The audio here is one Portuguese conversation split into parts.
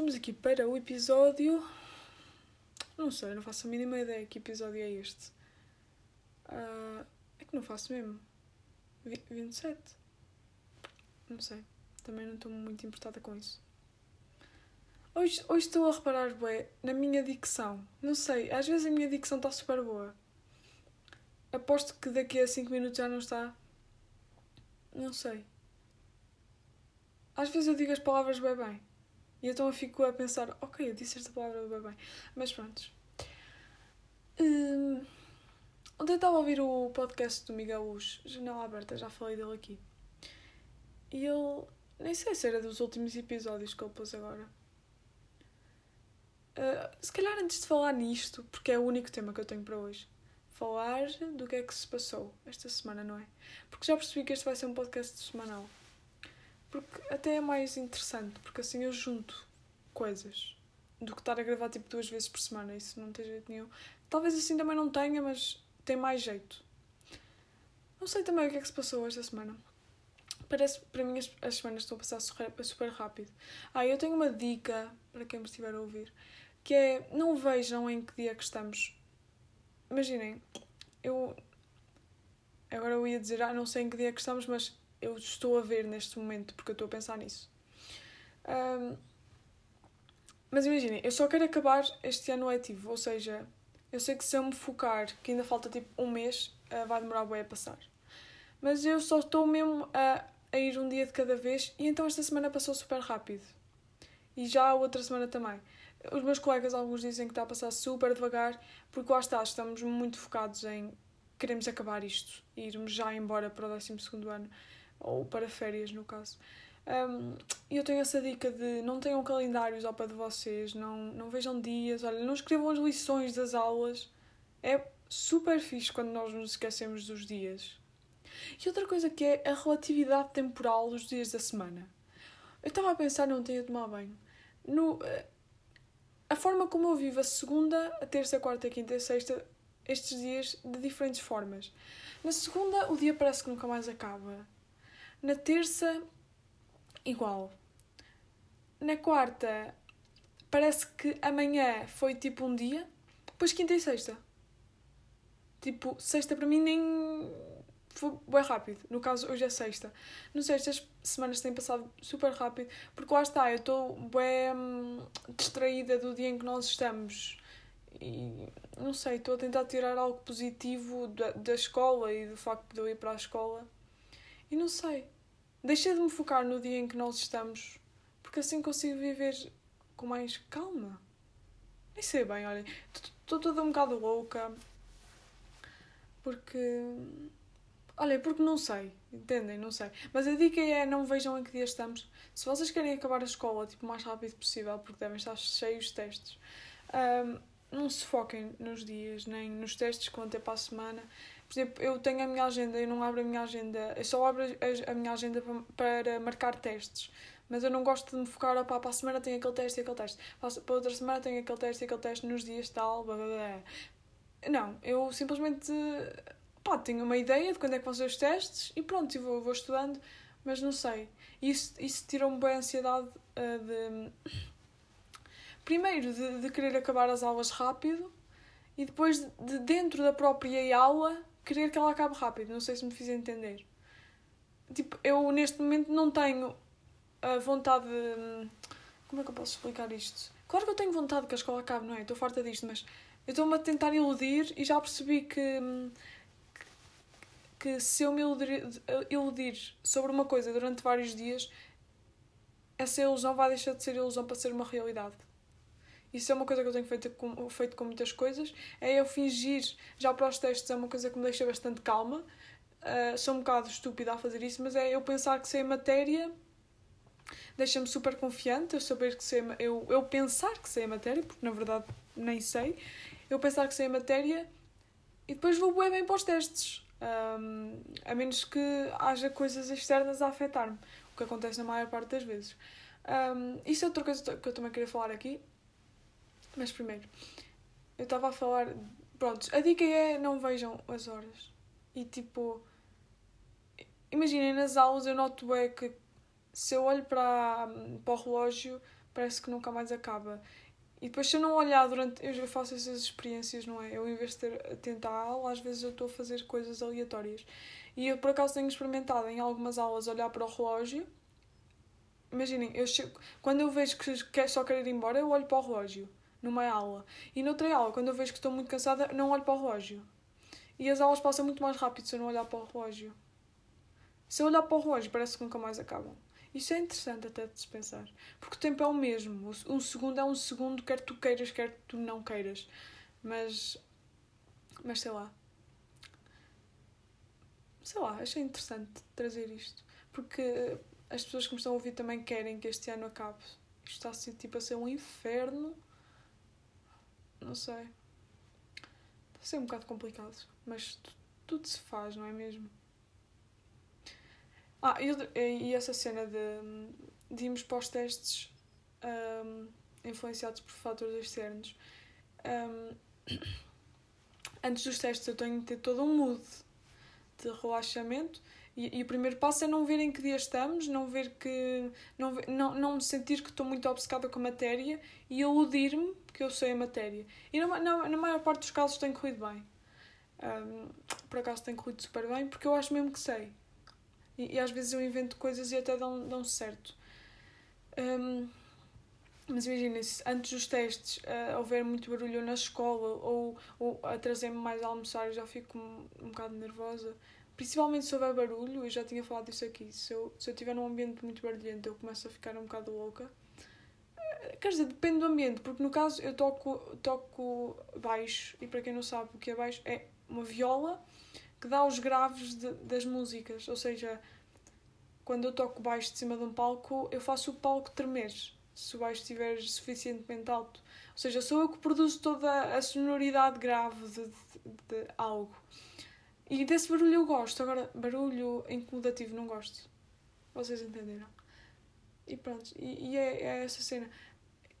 Estamos aqui para o episódio. Não sei, não faço a mínima ideia que episódio é este. Uh, é que não faço mesmo. 27? Não sei. Também não estou muito importada com isso. Hoje, hoje estou a reparar, bué, na minha dicção. Não sei, às vezes a minha dicção está super boa. Aposto que daqui a 5 minutos já não está. Não sei. Às vezes eu digo as palavras bem bem. E então eu fico a pensar, ok, eu disse esta palavra bem bem. Mas pronto. Hum, ontem estava a ouvir o podcast do Miguel Luz, Janela Aberta, já falei dele aqui. E ele, nem sei se era dos últimos episódios que ele pôs agora. Uh, se calhar antes de falar nisto, porque é o único tema que eu tenho para hoje, falar do que é que se passou esta semana, não é? Porque já percebi que este vai ser um podcast semanal. Porque até é mais interessante, porque assim eu junto coisas do que estar a gravar tipo duas vezes por semana. Isso não tem jeito nenhum. Talvez assim também não tenha, mas tem mais jeito. Não sei também o que é que se passou esta semana. Parece, para mim, as, as semanas estão a passar super, super rápido. Ah, eu tenho uma dica para quem me estiver a ouvir, que é não vejam em que dia que estamos. Imaginem, eu agora eu ia dizer, ah, não sei em que dia que estamos, mas eu estou a ver neste momento, porque eu estou a pensar nisso. Um, mas imaginem, eu só quero acabar este ano letivo, ou seja, eu sei que se eu me focar, que ainda falta tipo um mês, uh, vai demorar bem a passar. Mas eu só estou mesmo a, a ir um dia de cada vez, e então esta semana passou super rápido. E já a outra semana também. Os meus colegas, alguns dizem que está a passar super devagar, porque lá está, estamos muito focados em queremos acabar isto e irmos já embora para o 12 ano ou para férias, no caso. Um, eu tenho essa dica de não tenham calendários ao pé de vocês, não, não vejam dias, olha, não escrevam as lições das aulas. É super fixe quando nós nos esquecemos dos dias. E outra coisa que é a relatividade temporal dos dias da semana. Eu estava a pensar não tenho a tomar banho. No, eh, a forma como eu vivo a segunda, a terça, a quarta, a quinta e a sexta, estes dias de diferentes formas. Na segunda, o dia parece que nunca mais acaba. Na terça, igual. Na quarta, parece que amanhã foi tipo um dia, depois quinta e sexta. Tipo, sexta para mim nem foi bem rápido. No caso, hoje é sexta. Não sei, estas semanas têm passado super rápido, porque lá está, eu estou bem hum, distraída do dia em que nós estamos. E não sei, estou a tentar tirar algo positivo da, da escola e do facto de eu ir para a escola. E não sei. Deixei de me focar no dia em que nós estamos, porque assim consigo viver com mais calma. Nem sei bem, olha. Estou toda um bocado louca. Porque. Olha, porque não sei, entendem? Não sei. Mas a dica é não vejam em que dia estamos. Se vocês querem acabar a escola tipo, o mais rápido possível, porque devem estar cheios de testes, um, não se foquem nos dias, nem nos testes que vão ter para a semana, por exemplo, eu tenho a minha agenda, eu não abro a minha agenda, eu só abro a, minha agenda para, marcar testes. Mas eu não gosto de me focar, opá, para a semana tenho aquele teste e aquele teste. Para outra semana tenho aquele teste e aquele teste nos dias tal, blá blá blá. Não, eu simplesmente pá, tenho uma ideia de quando é que vão ser os testes e pronto, eu vou, vou estudando, mas não sei. Isso, isso tirou-me bem a ansiedade uh, de. Primeiro, de, de querer acabar as aulas rápido e depois de dentro da própria aula querer que ela acabe rápido. Não sei se me fiz entender. Tipo, eu neste momento não tenho a vontade de... Como é que eu posso explicar isto? Claro que eu tenho vontade que a escola acabe, não é? Estou farta disto, mas eu estou-me a tentar iludir e já percebi que, que se eu me iludir, iludir sobre uma coisa durante vários dias, essa ilusão vai deixar de ser ilusão para ser uma realidade. Isso é uma coisa que eu tenho feito com, feito com muitas coisas. É eu fingir, já para os testes, é uma coisa que me deixa bastante calma. Uh, sou um bocado estúpida a fazer isso, mas é eu pensar que sei a matéria deixa-me super confiante. Eu saber que sei, eu, eu pensar que sei a matéria, porque na verdade nem sei. Eu pensar que sei a matéria e depois vou bem, bem para os testes. Um, a menos que haja coisas externas a afetar-me, o que acontece na maior parte das vezes. Um, isso é outra coisa que eu também queria falar aqui. Mas primeiro, eu estava a falar. Pronto, a dica é não vejam as horas. E tipo. Imaginem, nas aulas eu noto é que se eu olho para, para o relógio, parece que nunca mais acaba. E depois, se eu não olhar durante. Eu faço essas experiências, não é? Eu, em vez de ter atento à aula, às vezes eu estou a fazer coisas aleatórias. E eu, por acaso, tenho experimentado em algumas aulas olhar para o relógio. Imaginem, eu chego, quando eu vejo que só quero ir embora, eu olho para o relógio, numa aula. E noutra aula, quando eu vejo que estou muito cansada, não olho para o relógio. E as aulas passam muito mais rápido se eu não olhar para o relógio. Se eu olhar para o relógio, parece que nunca mais acabam. Isso é interessante até de se pensar. Porque o tempo é o mesmo. Um segundo é um segundo, quer tu queiras, quer tu não queiras. Mas. Mas sei lá. Sei lá, achei interessante trazer isto. Porque as pessoas que me estão a ouvir também querem que este ano acabe. Isto está a ser tipo a ser um inferno. Não sei. Está a ser um bocado complicado. Mas tudo se faz, não é mesmo? Ah, e, essa cena de, de irmos para os testes um, influenciados por fatores externos. Um, antes dos testes eu tenho de ter todo um mood de relaxamento e, e, o primeiro passo é não ver em que dia estamos, não ver que. não, não, não sentir que estou muito obcecada com a matéria e iludir-me que eu sei a matéria. E na, na, na maior parte dos casos tem corrido bem. Um, por acaso tem corrido super bem, porque eu acho mesmo que sei. E, e às vezes eu invento coisas e até dão, dão certo. Um, mas imaginem-se, antes dos testes uh, houver muito barulho na escola ou, ou a trazer-me mais a almoçar, eu já fico um, um bocado nervosa. Principalmente se houver barulho, eu já tinha falado disso aqui. Se eu, se eu estiver num ambiente muito barulhento, eu começo a ficar um bocado louca. Uh, quer dizer, depende do ambiente, porque no caso eu toco, toco baixo, e para quem não sabe o que é baixo, é uma viola que dá os graves de, das músicas. Ou seja, quando eu toco baixo de cima de um palco, eu faço o palco tremer, se o baixo estiver suficientemente alto. Ou seja, sou eu que produzo toda a sonoridade grave de, de, de algo. E desse barulho eu gosto. Agora, barulho incomodativo não gosto. Vocês entenderam? E pronto. E, e é, é, essa cena.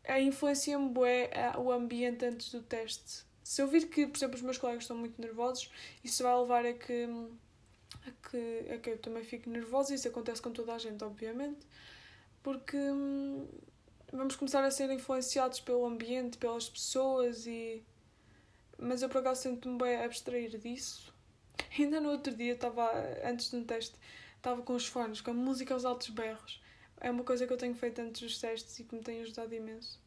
A influencia-me é o ambiente antes do teste se eu vir que, por exemplo, os meus colegas estão muito nervosos, isso vai levar a que, a que, a que eu também fique nervosa. Isso acontece com toda a gente, obviamente, porque hum, vamos começar a ser influenciados pelo ambiente, pelas pessoas e. Mas eu por acaso tento-me bem abstrair disso. Ainda no outro dia estava, antes de um teste, estava com os fones, com a música aos altos berros. É uma coisa que eu tenho feito antes dos testes e que me tem ajudado imenso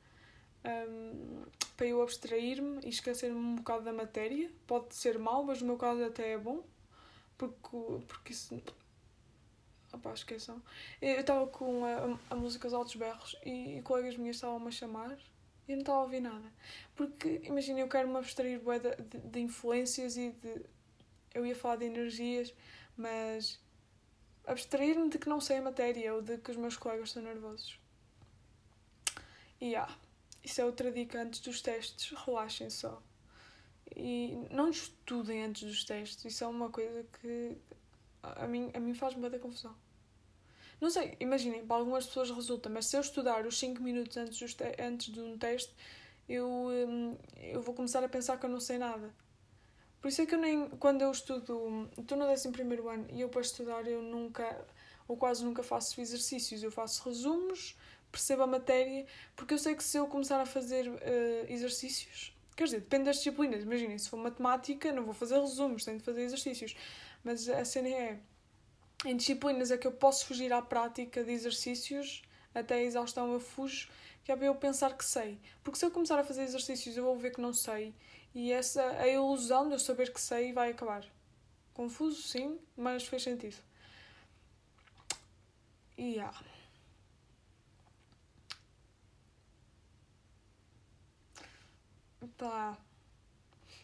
um, para eu abstrair-me e esquecer-me um bocado da matéria. Pode ser mau, mas no meu caso até é bom, porque, porque isso. Opá, esqueçam. Eu estava com a, a, música aos altos berros e, e colegas minhas estavam-me a chamar e eu não estava a ouvir nada. Porque, imagina, eu quero me abstrair de, de, de influências e de. Eu ia falar de energias, mas abstrair-me de que não sei a matéria ou de que os meus colegas estão nervosos. E yeah. Isso é outra dica antes dos testes, relaxem só. E não estudem antes dos testes, isso é uma coisa que a mim, a mim faz muita confusão. Não sei, imaginem, para algumas pessoas resulta, mas se eu estudar os 5 minutos antes, antes de um teste, eu, hum, eu vou começar a pensar que eu não sei nada. Por isso é que eu nem, quando eu estudo, estou no 11 ano e eu para estudar eu nunca, ou quase nunca faço exercícios, eu faço resumos, percebo a matéria, porque eu sei que se eu começar a fazer uh, exercícios, quer dizer, depende das disciplinas, imaginem, se for matemática, não vou fazer resumos, tenho de fazer exercícios, mas a cena é, em disciplinas é que eu posso fugir à prática de exercícios, até a exaustão eu fujo, que é para eu pensar que sei. Porque se eu começar a fazer exercícios, eu vou ver que não sei, e essa a ilusão de eu saber que sei vai acabar. Confuso, sim, mas fez sentido. E yeah. Tá.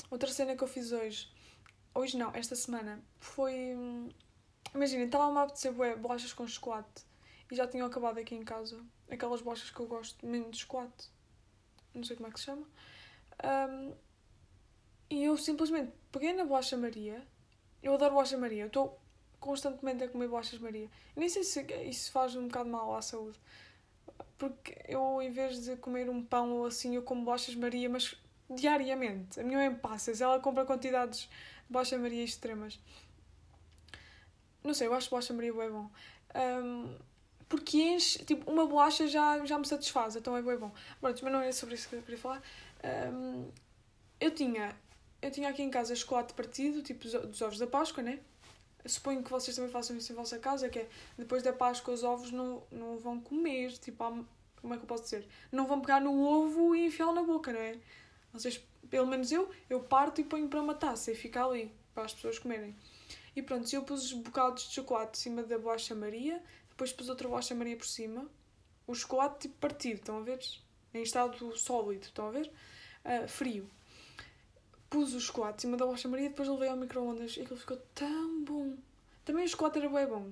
Outra cena que eu fiz hoje. Hoje não, esta semana. Foi. Imagina, estava-me a apetecer bolachas com chocolate. E já tinham acabado aqui em casa. Aquelas bolachas que eu gosto, menos de. Não sei como é que se chama. Um, e eu simplesmente peguei na bolacha Maria. Eu adoro bolacha Maria. Eu estou constantemente a comer bolachas Maria. Nem sei se isso faz um bocado mal à saúde. Porque eu, em vez de comer um pão ou assim, eu como bolachas Maria, mas diariamente. A minha mãe passas, ela compra quantidades de bolacha Maria extremas. Não sei, eu acho bolacha Maria bem bom. Um, porque enche, tipo, uma bolacha já, já me satisfaz, então é bem bom. Pronto, mas não é sobre isso que eu queria falar. Um, eu tinha, eu tinha aqui em casa chocolate partido, tipo dos ovos da Páscoa, né? Suponho que vocês também façam isso em vossa casa, que é depois da Páscoa os ovos não, não vão comer, tipo, como é que eu posso dizer? Não vão pegar no ovo e enfiá-lo na boca, não é? Vocês, pelo menos eu, eu parto e ponho para uma taça e fica ali, para as pessoas comerem. E pronto, eu pus os bocados de chocolate em cima da bolacha Maria, depois pus outra bolacha Maria por cima, o chocolate tipo partido, estão a ver? Em estado sólido, estão a ver? Uh, frio. Pus o chocolate em cima da bolacha Maria, depois levei ao micro-ondas e aquilo ficou tão bom. Também o chocolate era bem bom.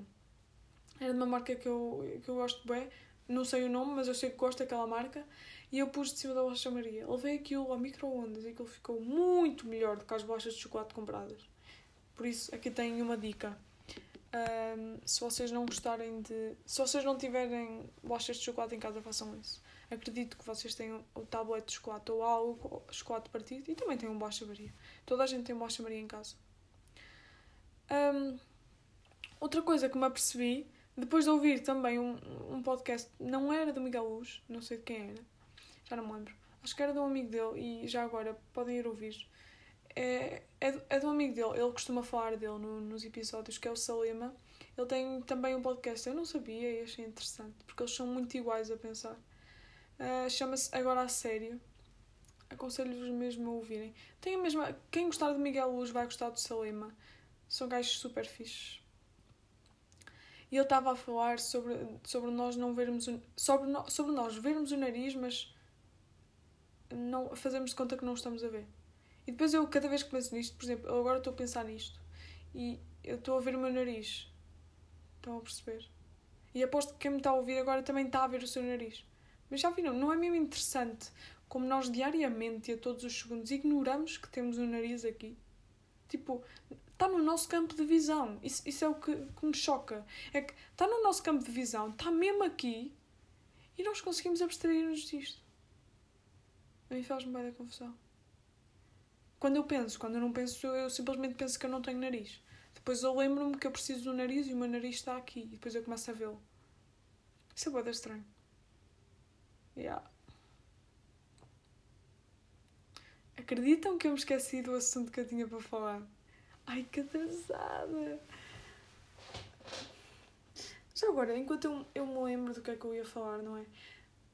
Era de uma marca que eu, que eu gosto bem, não sei o nome, mas eu sei que gosto daquela marca. E eu pus de cima da bolacha Maria. Levei aquilo ao micro-ondas e aquilo ficou muito melhor do que as bolachas de chocolate compradas. Por isso, aqui tem uma dica. Um, se vocês não gostarem de. Se vocês não tiverem bolachas de chocolate em casa, façam isso. Acredito que vocês tenham o tablet de chocolate ou algo, chocolate partido, e também tem um bolacha Maria. Toda a gente tem bolacha Maria em casa. Um, outra coisa que me apercebi, depois de ouvir também um, um podcast, não era do Miguel Luz, não sei de quem era, já não me lembro. Acho que era de um amigo dele, e já agora podem ir ouvir é, é, é de um amigo dele, ele costuma falar dele no, nos episódios, que é o Salema. Ele tem também um podcast, eu não sabia e achei interessante, porque eles são muito iguais a pensar. Uh, Chama-se Agora a Sério. Aconselho-vos mesmo a ouvirem. Tem a mesma. Quem gostar de Miguel Luz vai gostar do Salema. São gajos super fixes. E ele estava a falar sobre, sobre nós não vermos. Sobre, no, sobre nós vermos o nariz, mas não fazemos de conta que não estamos a ver. E depois eu, cada vez que penso nisto, por exemplo, eu agora estou a pensar nisto e eu estou a ver o meu nariz. Estão a perceber? E aposto que quem me está a ouvir agora também está a ver o seu nariz. Mas já viram, não é mesmo interessante como nós diariamente e a todos os segundos ignoramos que temos um nariz aqui? Tipo, está no nosso campo de visão. Isso, isso é o que, que me choca. É que está no nosso campo de visão, está mesmo aqui e nós conseguimos abstrair-nos disto. A mim faz-me bem da confusão. Quando eu penso, quando eu não penso, eu simplesmente penso que eu não tenho nariz. Depois eu lembro-me que eu preciso do nariz e o meu nariz está aqui. E depois eu começo a vê-lo. Isso é boa estranho. Yeah. Acreditam que eu me esqueci do assunto que eu tinha para falar? Ai, que atrasada! Já agora, enquanto eu, eu me lembro do que é que eu ia falar, não é?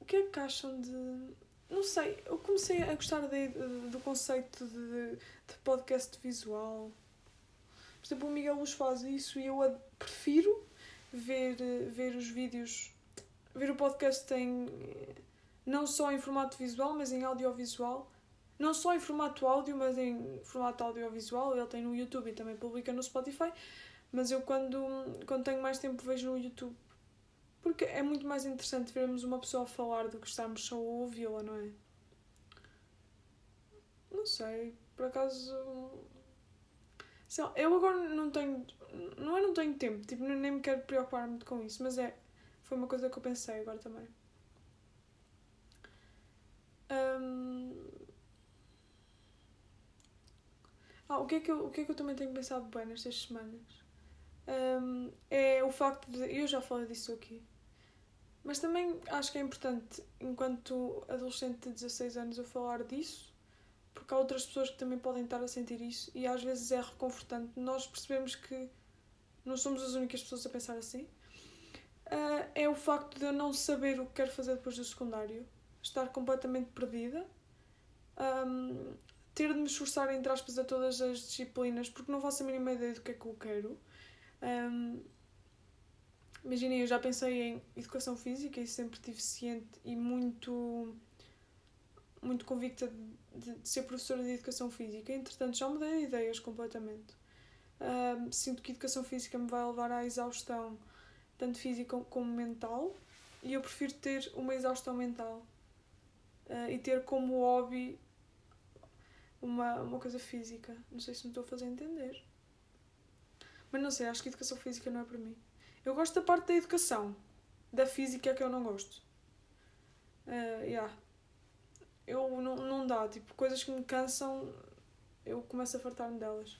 O que é que acham de não sei, eu comecei a gostar de, de, do conceito de, de, podcast visual. Por exemplo, o Miguel Luz faz isso e eu prefiro ver, ver os vídeos, ver o podcast em, não só em formato visual, mas em audiovisual. Não só em formato áudio, mas em formato audiovisual. Ele tem no YouTube e também publica no Spotify. Mas eu, quando, quando tenho mais tempo, vejo no YouTube. Porque é muito mais interessante vermos uma pessoa falar do que estarmos só a ouvi-la, não é? Não sei, por acaso. Sei lá, eu agora não tenho. Não é não tenho tempo, tipo, nem me quero preocupar muito com isso, mas é. Foi uma coisa que eu pensei agora também. Um... Ah, o que, é que eu, o que é que eu também tenho pensado bem nestas semanas? Um, é o facto de. Eu já falei disso aqui mas também acho que é importante, enquanto adolescente de 16 anos, eu falar disso, porque há outras pessoas que também podem estar a sentir isso e às vezes é reconfortante. Nós percebemos que não somos as únicas pessoas a pensar assim. Uh, é o facto de eu não saber o que quero fazer depois do secundário, estar completamente perdida, um, ter de me esforçar, entre aspas, a todas as disciplinas, porque não faço a mínima ideia do que é que eu quero. Um, Imaginem, eu já pensei em educação física e sempre tive ciente e muito muito convicta de, de, ser professora de educação física. Entretanto, já mudei de ideias completamente. Sinto que educação física me vai levar à exaustão, tanto física como mental, e eu prefiro ter uma exaustão mental uh, e ter como hobby uma, uma coisa física. Não sei se me estou a fazer entender. Mas não sei, acho que educação física não é para mim. Eu gosto da parte da educação. Da física é que eu não gosto. Uh, yeah. Eu não, não dá, tipo, coisas que me cansam, eu começo a fartar-me delas.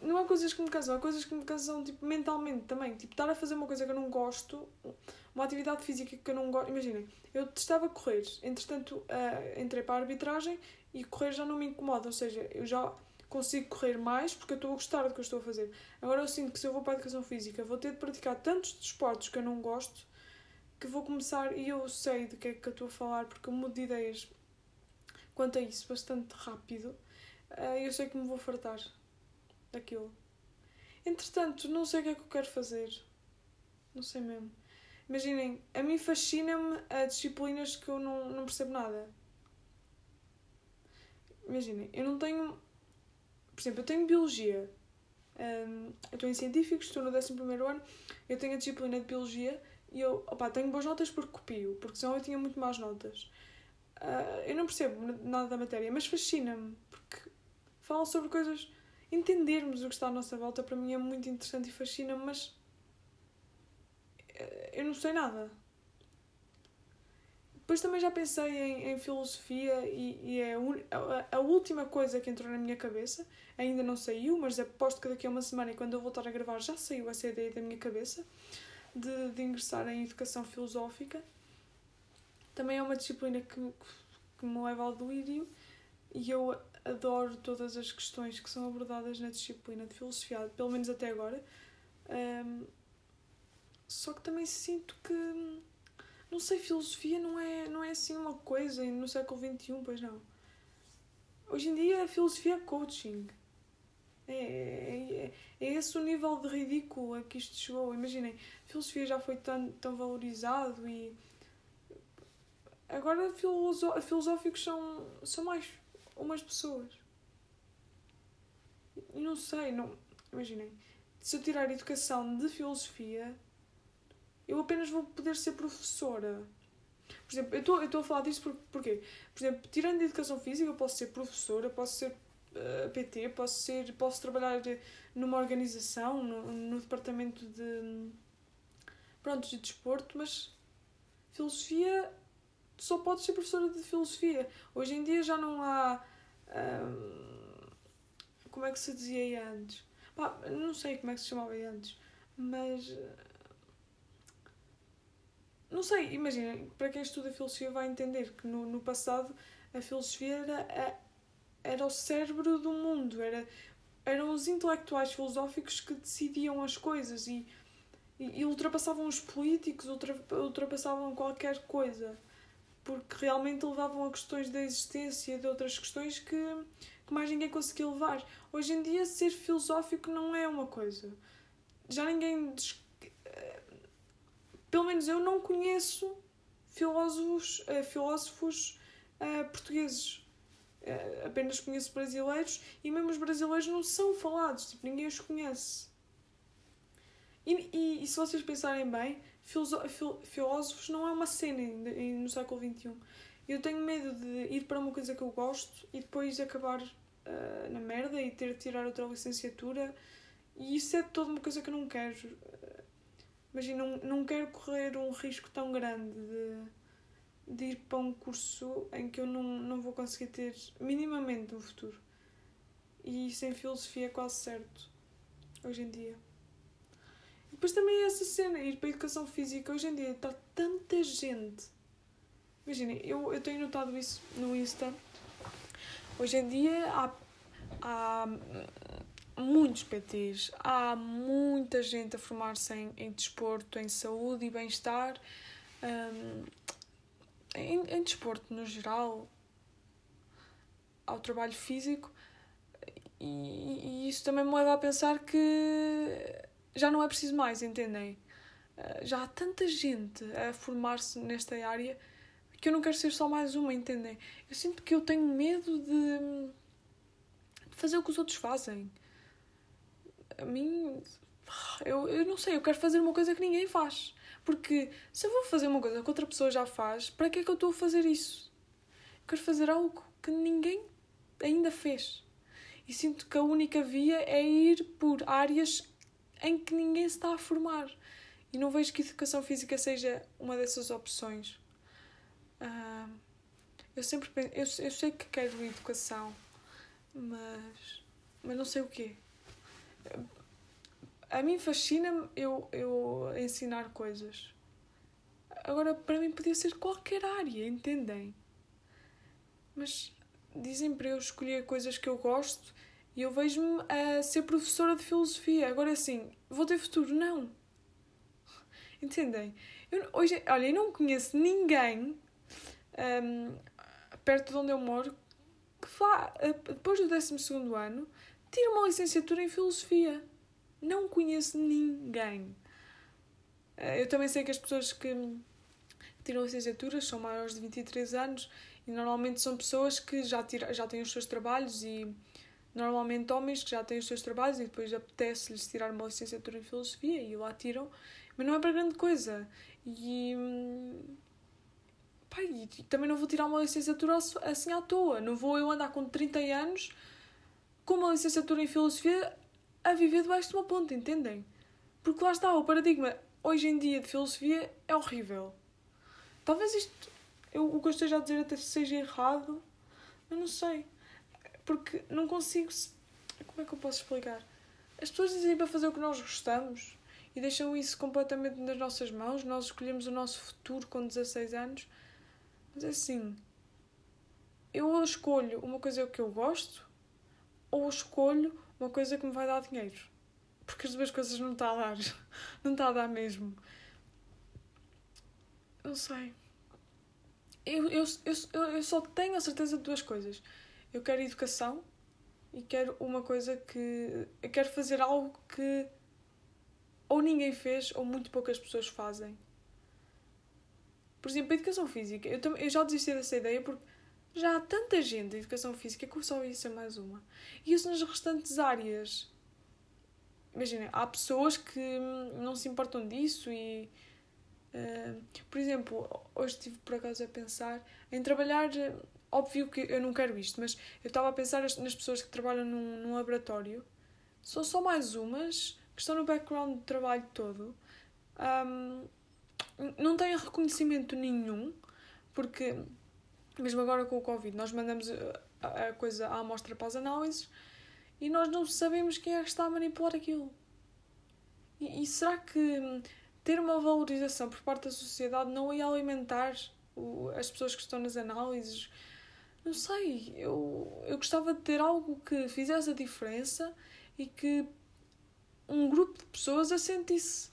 não há coisas que me cansam, há coisas que me cansam tipo, mentalmente também. Tipo, estar a fazer uma coisa que eu não gosto, uma atividade física que eu não gosto. Imaginem, eu testava correr, entretanto uh, entrei para a arbitragem e correr já não me incomoda, ou seja, eu já consigo correr mais porque eu estou a gostar do que eu estou a fazer. Agora eu sinto que se eu vou para a educação física vou ter de praticar tantos desportos que eu não gosto que vou começar, e eu sei do que é que eu estou a falar porque eu mudo de ideias quanto a isso bastante rápido. Uh, eu sei que me vou fartar daquilo. Entretanto, não sei o que é que eu quero fazer. Não sei mesmo. Imaginem, a mim fascina-me a disciplinas que eu não, não percebo nada. Imaginem, eu não tenho. Por exemplo, eu tenho biologia. Um, eu estou em científicos, estou no 11 ano. Eu tenho a disciplina de biologia e eu opa, tenho boas notas porque copio, porque senão eu tinha muito más notas. Uh, eu não percebo nada da matéria, mas fascina-me porque falam sobre coisas. Entendermos o que está à nossa volta para mim é muito interessante e fascina-me, mas eu não sei nada. Depois também já pensei em, em filosofia e, e é a, a, última coisa que entrou na minha cabeça. Ainda não saiu, mas aposto que daqui a uma semana, e quando eu voltar a gravar, já saiu essa ideia da minha cabeça de, de ingressar em educação filosófica. Também é uma disciplina que, que me leva ao delírio e eu adoro todas as questões que são abordadas na disciplina de filosofia, pelo menos até agora. Um, só que também sinto que. Não sei, filosofia não é, não é assim uma coisa no século XXI, pois não. Hoje em dia a filosofia é coaching. É, é, é, é esse o nível de ridículo a que isto chegou. Imaginem, a filosofia já foi tão, tão valorizado e. Agora filosóficos são, são mais umas pessoas. Não sei, não. Imaginem, se eu tirar educação de filosofia eu apenas vou poder ser professora. Por exemplo, eu estou a falar disso por, porquê? Por exemplo, tirando a educação física, eu posso ser professora, posso ser uh, eh, PT, posso, ser, posso trabalhar numa organização, no, no departamento de. Pronto, de desporto, mas filosofia só pode ser professora de filosofia. Hoje em dia já não há. Como é que se dizia antes? Pá, não sei como é que se chamava antes, mas não sei, imagina, para quem estuda filosofia vai entender que no, no passado a filosofia era, era o cérebro do mundo, era, eram os intelectuais filosóficos que decidiam as coisas e, e, e ultrapassavam os políticos, ultra, ultrapassavam qualquer coisa, porque realmente levavam a questões da existência de outras questões que, que mais ninguém conseguia levar. Hoje em dia, ser filosófico não é uma coisa. Já ninguém pelo menos eu não conheço filósofos, uh, filósofos uh, portugueses. Uh, apenas conheço brasileiros e mesmo os brasileiros não são falados, tipo, ninguém os conhece. E, e, e se vocês pensarem bem, filósofos não é uma cena no século XXI. Eu tenho medo de ir para uma coisa que eu gosto e depois acabar na merda e ter de tirar outra licenciatura. E isso é toda uma coisa que eu não quero. Imagina, não, não quero correr um risco tão grande de, de ir para um curso em que eu não, não vou conseguir ter minimamente um futuro. E sem filosofia é quase certo, hoje em dia. E depois também é essa cena, ir para a educação física, hoje em dia está tanta gente. Imaginem, eu, eu tenho notado isso no Insta. Hoje em dia há, há muitos PTs, há muita gente a formar-se em, em desporto, em saúde e bem-estar, um, em, em desporto no geral, ao trabalho físico, e, e, isso também me leva a pensar que já não é preciso mais, entendem? Uh, já há tanta gente a formar-se nesta área que eu não quero ser só mais uma, entendem? Eu sinto que eu tenho medo de fazer o que os outros fazem a mim. Eu, eu não sei, eu quero fazer uma coisa que ninguém faz. Porque se eu vou fazer uma coisa que outra pessoa já faz, para que é que eu estou a fazer isso? Eu quero fazer algo que ninguém ainda fez. E sinto que a única via é ir por áreas em que ninguém se está a formar. E não vejo que educação física seja uma dessas opções. Uh, eu sempre penso, eu, eu sei que quero educação, mas, mas não sei o quê. A mim fascina-me eu, eu ensinar coisas. Agora, para mim, podia ser qualquer área, entendem? Mas dizem para eu escolher coisas que eu gosto e eu vejo-me a ser professora de filosofia. Agora, assim, vou ter futuro? Não. Entendem? Eu, hoje, olha, eu não conheço ninguém um, perto de onde eu moro que vá, depois do 12 ano, tire uma licenciatura em filosofia. Não conheço ninguém. Eh, eu também sei que as pessoas que tiram licenciaturas são maiores de 23 anos e normalmente são pessoas que já, tira, já têm os seus trabalhos e normalmente homens que já têm os seus trabalhos e depois apetece-lhes tirar uma licenciatura em filosofia e lá tiram, mas não é para grande coisa. E, pá, e também não vou tirar uma licenciatura assim à toa, não vou eu andar com 30 anos com uma licenciatura em filosofia a viver debaixo de uma ponte, entendem? Porque lá está, o paradigma hoje em dia de filosofia é horrível. Talvez isto, eu, o que eu esteja a dizer até seja errado, eu não sei. Porque não consigo. Como é que eu posso explicar? As pessoas dizem para fazer o que nós gostamos e deixam isso completamente nas nossas mãos. Nós escolhemos o nosso futuro com 16 anos. Mas é assim, eu escolho uma coisa que eu gosto ou escolho uma coisa que me vai dar dinheiro. Porque as duas coisas não está a dar. Não está a dar mesmo. Não sei. Eu, eu, eu, eu só tenho a certeza de duas coisas. Eu quero educação e quero uma coisa que. Eu quero fazer algo que ou ninguém fez ou muito poucas pessoas fazem. Por exemplo, a educação física. Eu, eu já desisti dessa ideia porque já há tanta gente em educação física que só ia ser mais uma. E isso nas restantes áreas. Imagina, há pessoas que não se importam disso e. Uh, por exemplo, hoje estive por acaso a pensar em trabalhar. Óbvio que eu não quero isto, mas eu estava a pensar nas pessoas que trabalham num, num laboratório. São só mais umas que estão no background do trabalho todo. Um, não têm reconhecimento nenhum, porque mesmo agora com o Covid, nós mandamos a, a coisa à amostra para as análises e nós não sabemos quem é que está a manipular aquilo. E, e será que ter uma valorização por parte da sociedade não ia alimentar o, as pessoas que estão nas análises? Não sei, eu, eu gostava de ter algo que fizesse a diferença e que um grupo de pessoas a sentisse.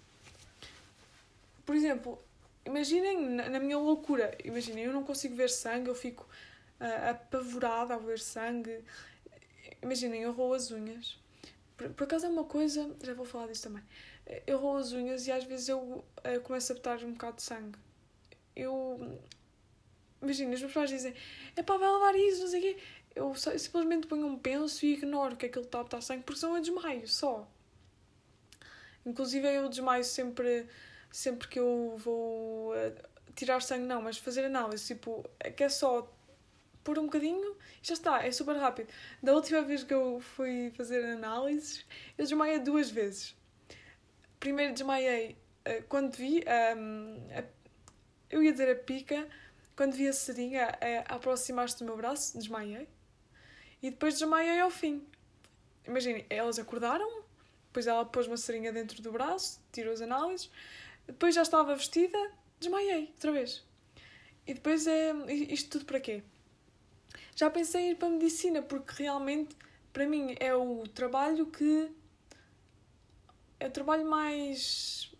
Por exemplo, imaginem na, minha loucura, imaginem, eu não consigo ver sangue, eu fico uh, apavorada ao ver sangue. Imaginem, eu roo as unhas. Por, por acaso é uma coisa, já vou falar disso também. Eu roo as unhas e às vezes eu uh, começo a botar um bocado de sangue. Eu. Imagina, os meus pais dizem: é pá, vai lavar isso, não sei o quê. Eu, só, eu simplesmente ponho um penso e ignoro que aquilo está a botar sangue porque são a desmaio só. Inclusive eu desmaio sempre sempre que eu vou uh, tirar sangue, não, mas fazer análise, tipo, é que é só por um bocadinho e já está, é super rápido. Da última vez que eu fui fazer análises, eu desmaiei duas vezes. Primeiro desmaiei uh, quando vi, um, a, eu ia dizer a pica, quando vi a seringa uh, aproximar-se do meu braço, desmaiei. E depois desmaiei ao fim. Imaginem, elas acordaram, depois ela pôs uma seringa dentro do braço, tirou as análises, depois já estava vestida, desmaiei outra vez. E depois é isto tudo para quê? Já pensei em ir para a medicina, porque realmente, para mim, é o trabalho que. É o trabalho mais.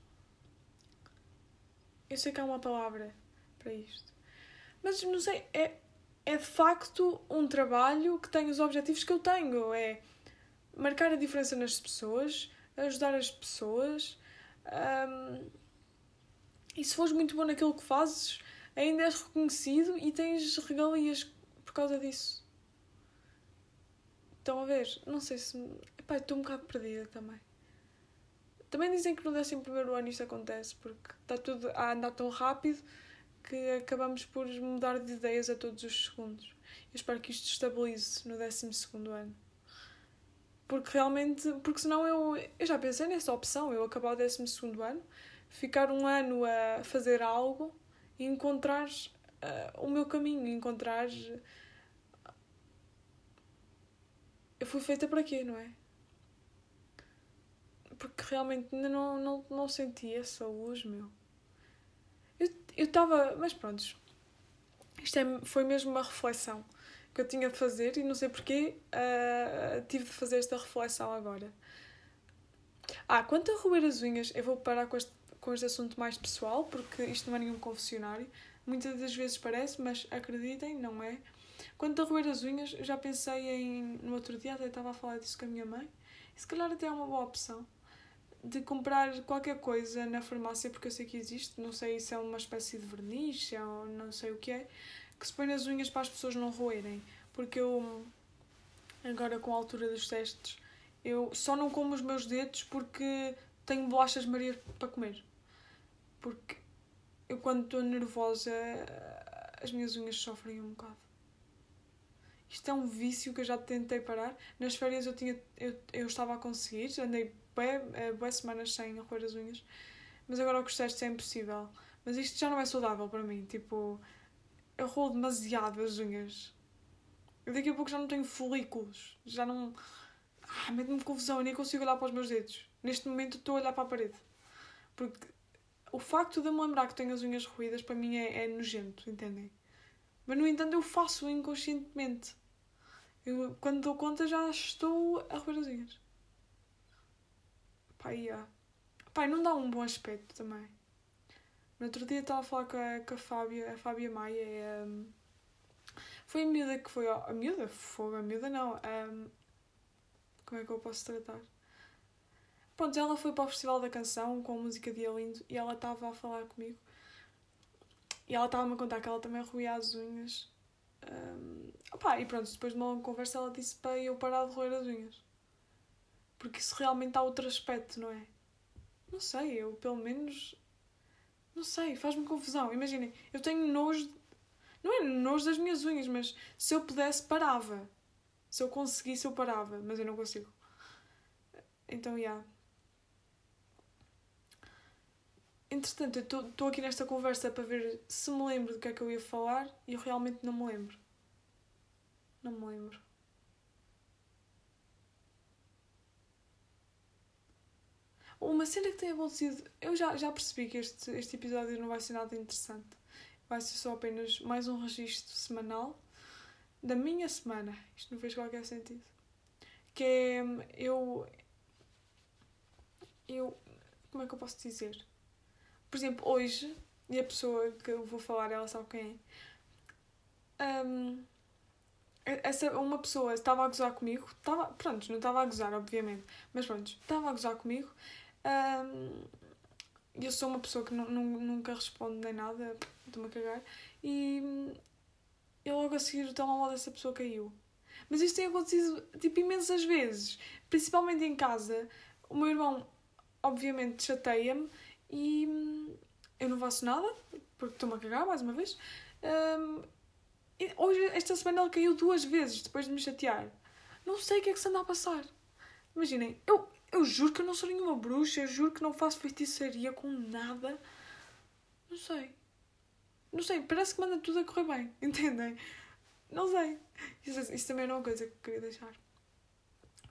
Eu sei que há uma palavra para isto. Mas não sei, é, é de facto um trabalho que tem os objetivos que eu tenho. É marcar a diferença nas pessoas, ajudar as pessoas. Um, e se fores muito bom naquilo que fazes, ainda és reconhecido e tens regalias por causa disso. Estão a ver? Não sei se. Epá, estou um bocado perdida também. Também dizem que no 11 ano isto acontece, porque está tudo a andar tão rápido que acabamos por mudar de ideias a todos os segundos. Eu espero que isto estabilize no 12 ano. Porque realmente, porque senão eu, eu já pensei nessa opção, eu acabar o 12 ano ficar um ano a fazer algo e encontrar uh, o meu caminho, encontrar. Eu fui feita para quê, não é? porque realmente ainda não, não, não senti essa luz, meu. Eu estava. Mas pronto. Isto é, foi mesmo uma reflexão que eu tinha de fazer e não sei porquê uh, tive de fazer esta reflexão agora. Ah, quanto a roer as unhas, eu vou parar com este, com este assunto mais pessoal, porque isto não é nenhum confessionário. Muitas das vezes parece, mas acreditem, não é. Quanto a roer as unhas, já pensei em. No outro dia até estava a falar disso com a minha mãe. E se calhar até é uma boa opção de comprar qualquer coisa na farmácia, porque eu sei que existe, não sei se é uma espécie de verniz, se é, não sei o que é, que se põe nas unhas para as pessoas não roerem. Porque eu, agora com a altura dos testes, eu só não como os meus dedos porque tenho bolachas Maria para comer. Porque eu quando estou nervosa as minhas unhas sofrem um bocado. Isto é um vício que eu já tentei parar. Nas férias eu, tinha, eu, eu estava a conseguir, andei bem, bem semanas sem roer as unhas, mas agora com os testes é impossível. Mas isto já não é saudável para mim. Tipo, eu rolo demasiado as unhas. Eu daqui a pouco já não tenho folículos. Já não. Ah, mete-me confusão, eu nem consigo olhar para os meus dedos. Neste momento estou a olhar para a parede. Porque o facto de eu me lembrar que tenho as unhas roídas para mim é, é nojento, entendem? Mas no entanto eu faço inconscientemente. Eu, quando dou conta já estou a roer as unhas. Pai, yeah. Pai, não dá um bom aspecto também. No outro dia estava a falar com a, com a Fábia, a Fábia Maia. É, um, foi a miúda que foi. A miúda? Foi a miúda não. Um, como é que eu posso tratar? Pronto, ela foi para o Festival da Canção com a música Dia Lindo e ela estava a falar comigo. E ela estava-me a contar que ela também roía as unhas. Um, opa, e pronto, depois de uma longa conversa ela disse para eu parar de roer as unhas. Porque isso realmente há outro aspecto, não é? Não sei, eu pelo menos não sei, faz-me confusão. Imaginem, eu tenho nojo. Não é nojo das minhas unhas, mas se eu pudesse, parava. Se eu conseguisse, eu parava, mas eu não consigo. Então, já. Yeah. Entretanto, eu estou aqui nesta conversa para ver se me lembro do que é que eu ia falar e eu realmente não me lembro. Não me lembro. Uma cena que tem acontecido. Eu já, já percebi que este, este episódio não vai ser nada interessante. Vai ser só apenas mais um registro semanal da minha semana. Isto não fez qualquer sentido. Que é. Eu. Eu. Como é que eu posso dizer? Por exemplo, hoje, e a pessoa que eu vou falar, ela sabe quem é. Um, essa, uma pessoa estava a gozar comigo, estava, pronto, não estava a gozar, obviamente, mas pronto, estava a gozar comigo um, eu sou uma pessoa que nunca responde nem nada, estou-me a cagar. E eu logo a seguir o telemóvel dessa pessoa caiu. Mas isto tem acontecido tipo imensas vezes, principalmente em casa. O meu irmão, obviamente, chateia-me e eu não faço nada, porque estou-me a cagar mais uma vez. Um, hoje, esta semana, ele caiu duas vezes depois de me chatear. Não sei o que é que se anda a passar. Imaginem, eu, eu juro que eu não sou nenhuma bruxa, eu juro que não faço feitiçaria com nada. Não sei. Não sei, parece que manda tudo a correr bem, entendem? Não sei. Isso, isso também é uma coisa que eu queria deixar.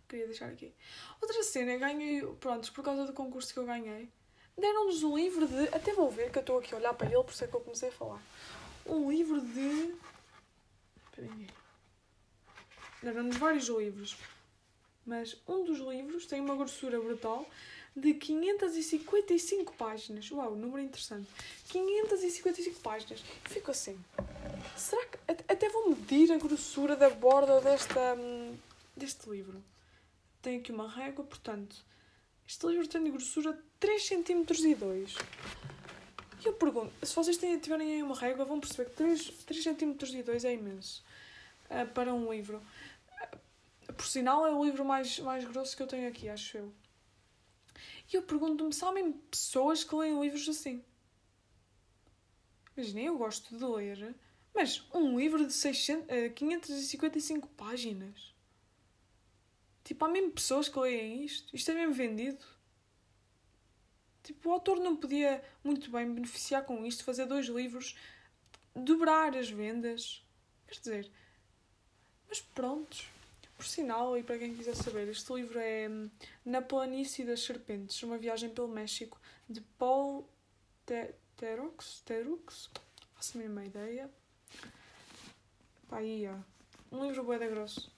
Queria deixar aqui. Outra cena, ganhei, pronto, por causa do concurso que eu ganhei, deram-nos um livro de. Até vou ver que eu estou aqui a olhar para ele, por isso é que eu comecei a falar. Um livro de. Deram-nos vários livros mas um dos livros tem uma grossura brutal de 555 páginas. Uau, número interessante. 555 páginas. Fico assim. Será que. Até vou medir a grossura da borda desta, hum, deste livro. Tem aqui uma régua, portanto. Este livro tem de grossura 3 cm e 2. E eu pergunto, se vocês tiverem aí uma régua, vão perceber que 3, 3 cm e 2 é imenso uh, para um livro. Por sinal, é o livro mais, mais grosso que eu tenho aqui, acho eu. E eu pergunto-me se há mesmo pessoas que leem livros assim. Imaginem, eu gosto de ler, mas um livro de 600, 555 eh, páginas. Tipo, há mesmo pessoas que leem isto? Isto é mesmo vendido? Tipo, o autor não podia muito bem beneficiar com isto, fazer dois livros, dobrar as vendas. Quer dizer, mas prontos. Por sinal, e para quem quiser saber, este livro é hum, Na Planície das Serpentes, uma viagem pelo México, de Paul Terux, Terux, faço a mesma ideia. Pá, ó. Um livro bué da grosso.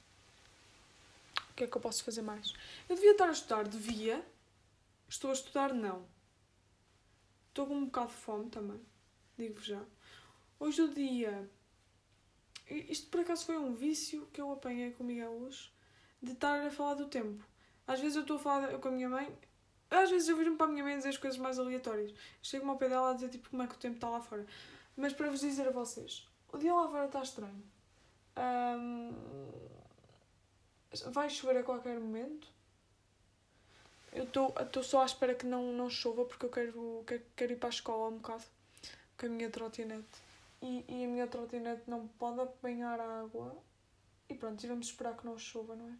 Que é que eu posso fazer mais? Eu devia estar a estudar, devia. Estou a estudar, não. Estou com um bocado de fome também, digo-vos já. Hoje o dia isto por acaso foi um vício que eu apanhei com o Miguel hoje de estar a falar do tempo. Às vezes eu estou a falar com a minha mãe, às vezes eu viro-me para a minha mãe dizer as coisas mais aleatórias. Chego-me ao pé dela a dizer tipo como é que o tempo está lá fora. Mas para vos dizer a vocês, o dia lá fora está estranho. Um, vai chover a qualquer momento. Eu estou só à espera que não, não chova porque eu quero, quero, quero ir para a escola um bocado com a minha trotinete e, e a minha trotinete não pode apanhar água. E pronto, e vamos esperar que não chova, não é?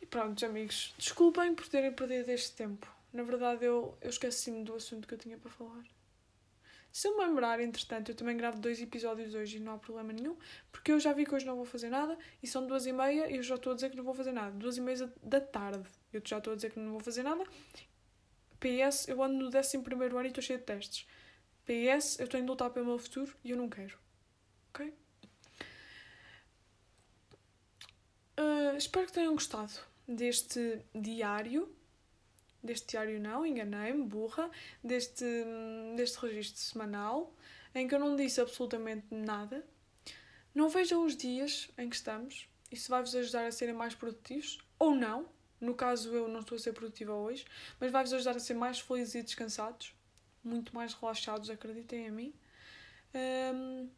E pronto, amigos, desculpem por terem perdido este tempo. Na verdade, eu, eu esqueci-me do assunto que eu tinha para falar. Se eu me lembrar, entretanto, eu também gravo dois episódios hoje e não há problema nenhum, porque eu já vi que hoje não vou fazer nada e são duas e meia e eu já estou a dizer que não vou fazer nada. Duas e meia da tarde. Eu já estou a dizer que não vou fazer nada. PS, eu ando no 11 ano e estou cheio de testes. PS, eu tenho de lutar pelo meu futuro e eu não quero. Ok? Uh, espero que tenham gostado deste diário. Deste diário não, enganei-me, burra. Deste, deste registro semanal, em que eu não disse absolutamente nada. Não vejam os dias em que estamos. Isso vai-vos ajudar a serem mais produtivos. Ou não. No caso, eu não estou a ser produtiva hoje. Mas vai-vos ajudar a ser mais felizes e descansados muito mais relaxados, acreditem em mim. Um,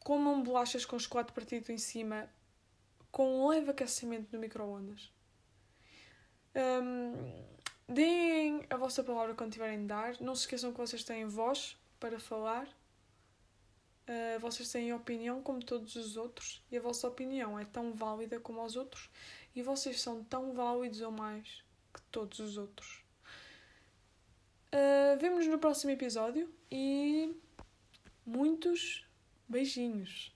comam bolachas com chocolate partido em cima com um leve aquecimento no micro-ondas. Um, deem a vossa palavra quando tiverem de dar. Não se esqueçam que vocês têm voz para falar. Uh, vocês têm opinião como todos os outros e a vossa opinião é tão válida como os outros e vocês são tão válidos ou mais que todos os outros. Uh, Vemo-nos no próximo episódio e muitos beijinhos.